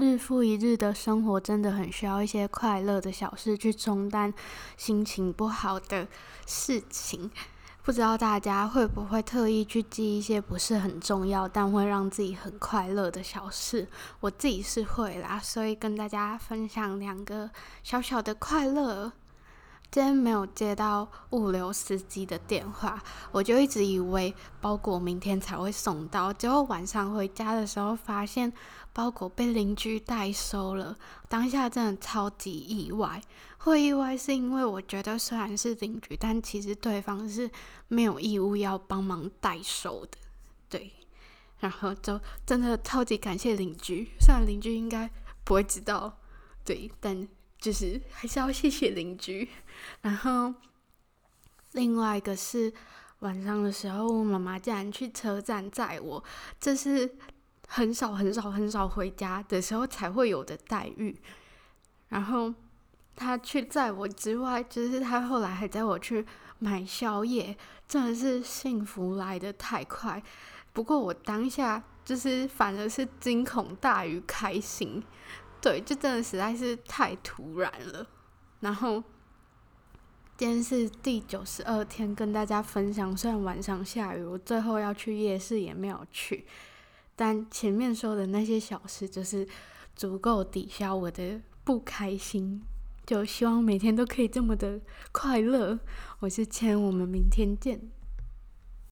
日复一日的生活真的很需要一些快乐的小事去冲淡心情不好的事情。不知道大家会不会特意去记一些不是很重要，但会让自己很快乐的小事？我自己是会啦，所以跟大家分享两个小小的快乐。今天没有接到物流司机的电话，我就一直以为包裹明天才会送到。结果晚上回家的时候，发现包裹被邻居代收了。当下真的超级意外，会意外是因为我觉得虽然是邻居，但其实对方是没有义务要帮忙代收的。对，然后就真的超级感谢邻居，虽然邻居应该不会知道，对，但。就是还是要谢谢邻居，然后另外一个是晚上的时候，我妈妈竟然去车站载我，这是很少很少很少回家的时候才会有的待遇。然后她去载我之外，就是她后来还载我去买宵夜，真的是幸福来得太快。不过我当下就是反而是惊恐大于开心。对，就真的实在是太突然了。然后今天是第九十二天，跟大家分享。虽然晚上下雨，我最后要去夜市也没有去，但前面说的那些小事，就是足够抵消我的不开心。就希望每天都可以这么的快乐。我是千，我们明天见。